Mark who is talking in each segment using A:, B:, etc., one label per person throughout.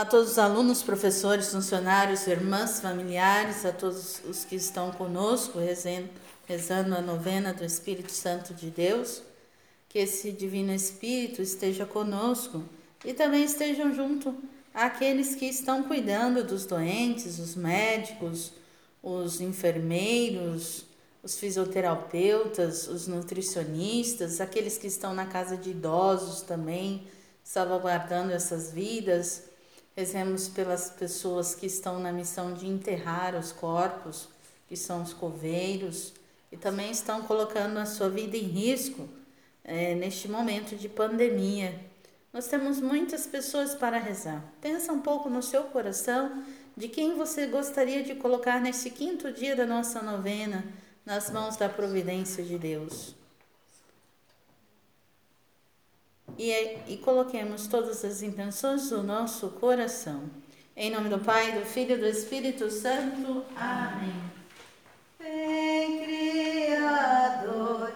A: a todos os alunos, professores, funcionários, irmãs, familiares, a todos os que estão conosco, rezando, rezando a novena do Espírito Santo de Deus, que esse Divino Espírito esteja conosco e também estejam junto àqueles que estão cuidando dos doentes, os médicos, os enfermeiros, os fisioterapeutas, os nutricionistas, aqueles que estão na casa de idosos também, salvaguardando essas vidas Rezemos pelas pessoas que estão na missão de enterrar os corpos, que são os coveiros, e também estão colocando a sua vida em risco é, neste momento de pandemia. Nós temos muitas pessoas para rezar. Pensa um pouco no seu coração de quem você gostaria de colocar nesse quinto dia da nossa novena nas mãos da providência de Deus. E, e coloquemos todas as intenções do nosso coração. Em nome do Pai, do Filho e do Espírito Santo. Amém.
B: Criador.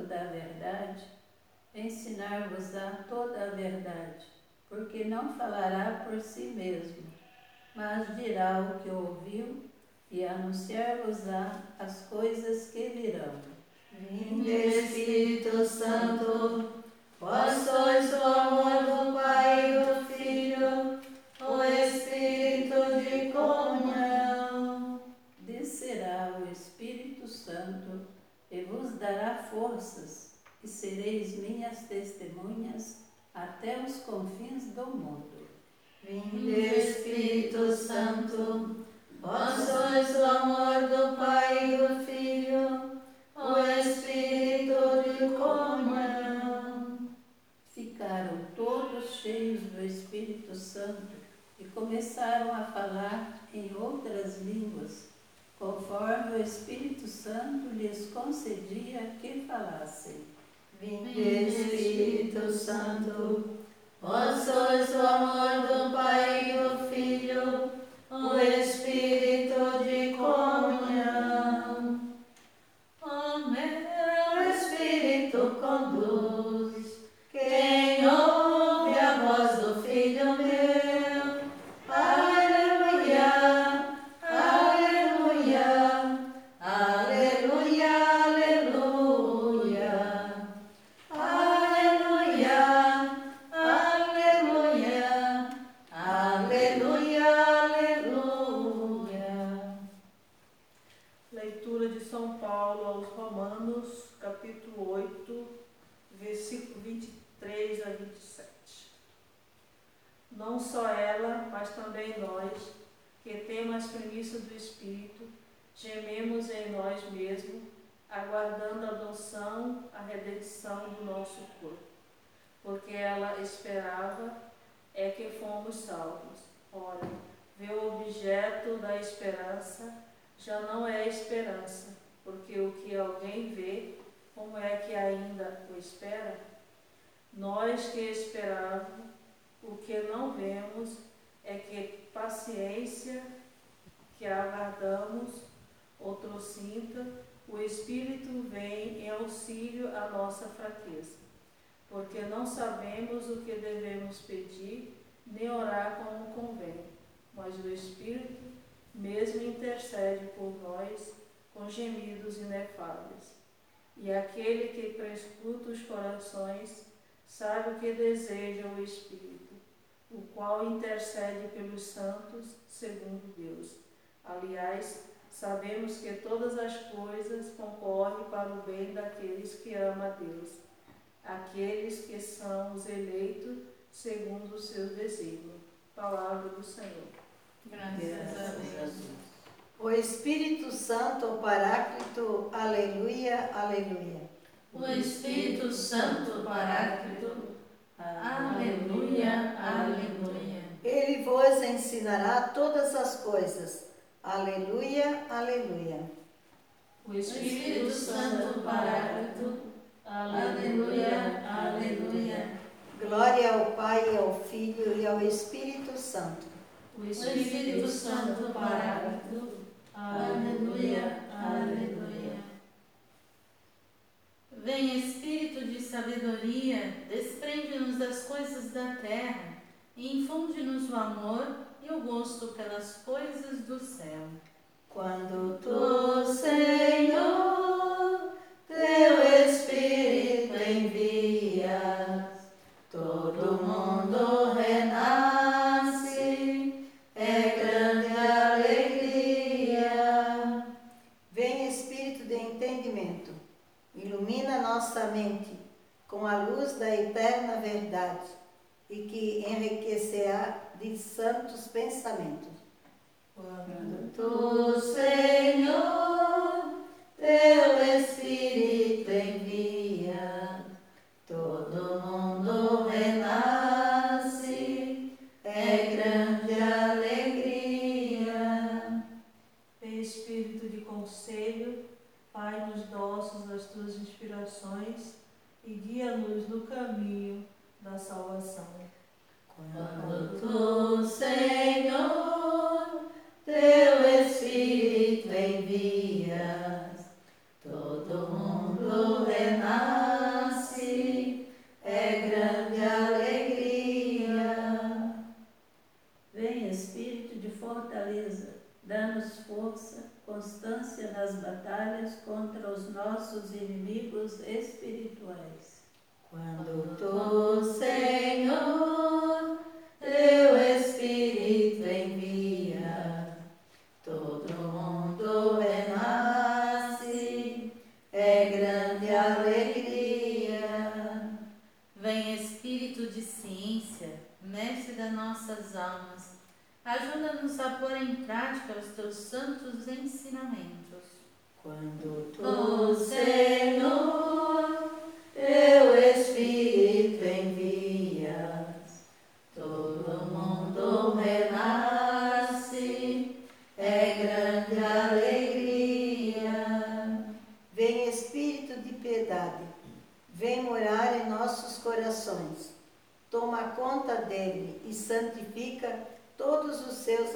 B: santo da verdade,
C: ensinar-vos-á toda a verdade, porque não falará por si mesmo, mas dirá o que ouviu e anunciar-vos-á as coisas que virão.
B: Vinde Espírito
C: Santo, vós sois o e sereis minhas testemunhas até os confins do mundo.
B: Vinde Espírito Santo, vós sois o amor do Pai e do Filho, o Espírito de comunhão.
C: Ficaram todos cheios do Espírito Santo e começaram a falar em outras línguas, conforme o Espírito Santo lhes concedia que falassem.
B: Vinde Espírito Santo, vós sois o amor do Pai e do
D: Não só ela, mas também nós, que temos as premissas do Espírito, gememos em nós mesmos, aguardando a adoção, a redenção do nosso corpo. Porque ela esperava é que fomos salvos. Ora, vê o objeto da esperança já não é esperança, porque o que alguém vê, como é que ainda o espera? Nós que esperávamos, o que não vemos é que paciência que aguardamos, outro sinta, o Espírito vem em auxílio à nossa fraqueza, porque não sabemos o que devemos pedir, nem orar como convém, mas o Espírito mesmo intercede por nós com gemidos inefáveis. E aquele que prescruta os corações sabe o que deseja o Espírito, qual intercede pelos santos segundo Deus. Aliás, sabemos que todas as coisas concorrem para o bem daqueles que amam a Deus, aqueles que são os eleitos segundo o seu desígnio. Palavra do Senhor.
A: Graças a Deus.
B: O Espírito Santo, o Paráclito, aleluia, aleluia.
A: O Espírito Santo Paráclito, aleluia, aleluia.
B: Ele vos ensinará todas as coisas. Aleluia, aleluia.
D: O
A: Espírito Santo Paráclito, aleluia, aleluia.
B: Glória ao Pai, ao Filho e ao Espírito Santo.
A: O Espírito Santo Paráclito, aleluia, coisas da terra e infunde-nos o amor e o gosto pelas coisas do céu.
B: Quando tu, Senhor, santos pensamentos. Quando tu, Senhor, teu Espírito envia, todo mundo renasce, é grande alegria.
D: Espírito de conselho, Pai-nos nossos das tuas inspirações e guia-nos no caminho da salvação.
B: Quando tu, Senhor, teu Espírito envias, todo mundo renasce, é grande alegria.
C: Vem Espírito de fortaleza, dá-nos força, constância nas batalhas contra os nossos inimigos espirituais.
B: Quando tu, Senhor,
A: ajuda-nos a pôr em prática os teus santos ensinamentos.
B: Quando tu, Senhor,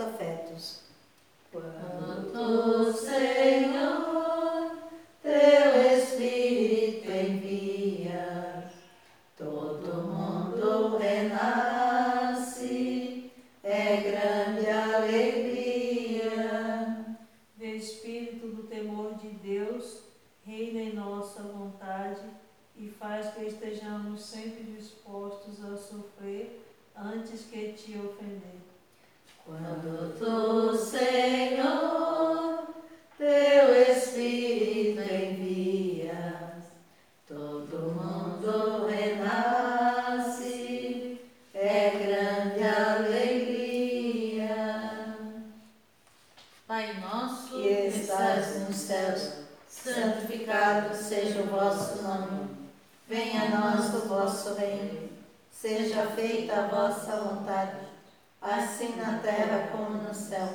B: afetos. Quando, Senhor, Seja feita a vossa vontade, assim na terra como no céu.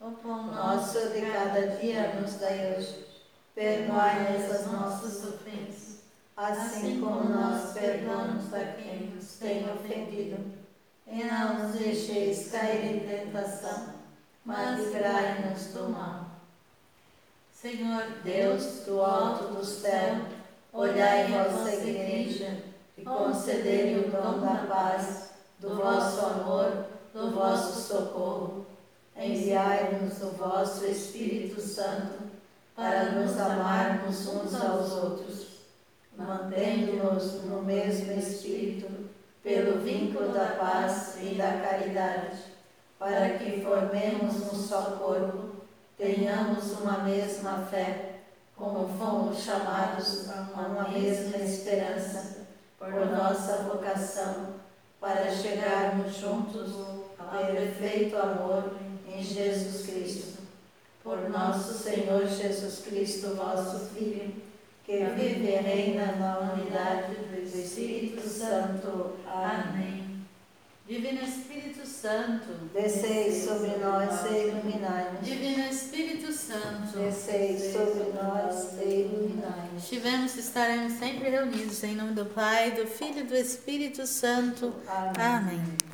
A: o pão
B: Nosso de cada dia nos dai hoje. Perdoai-nos as nossas
A: ofensas,
B: assim como nós perdoamos a quem nos tem ofendido. E não nos deixeis cair em tentação, mas livrai-nos do mal.
A: Senhor
B: Deus do alto do céu, olhai vossa igreja concedei o dom da paz, do vosso amor, do vosso socorro. Enviai-nos o vosso Espírito Santo para nos amarmos uns aos outros, mantendo-nos no mesmo Espírito, pelo vínculo da paz e da caridade, para que formemos um só corpo, tenhamos uma mesma fé, como fomos chamados a uma mesma esperança, por nossa vocação, para chegarmos juntos ao perfeito amor em Jesus Cristo. Por nosso Senhor Jesus Cristo, vosso Filho, que vive e reina na unidade do Espírito Santo. Amém.
A: Amém. Divino Espírito Santo,
B: Descei sobre nós e iluminai-nos.
A: Divino Espírito Santo,
B: Descei sobre nós e iluminai-nos.
A: estivemos e estaremos sempre reunidos em nome do Pai, do Filho e do Espírito Santo.
B: Amém.
A: Amém.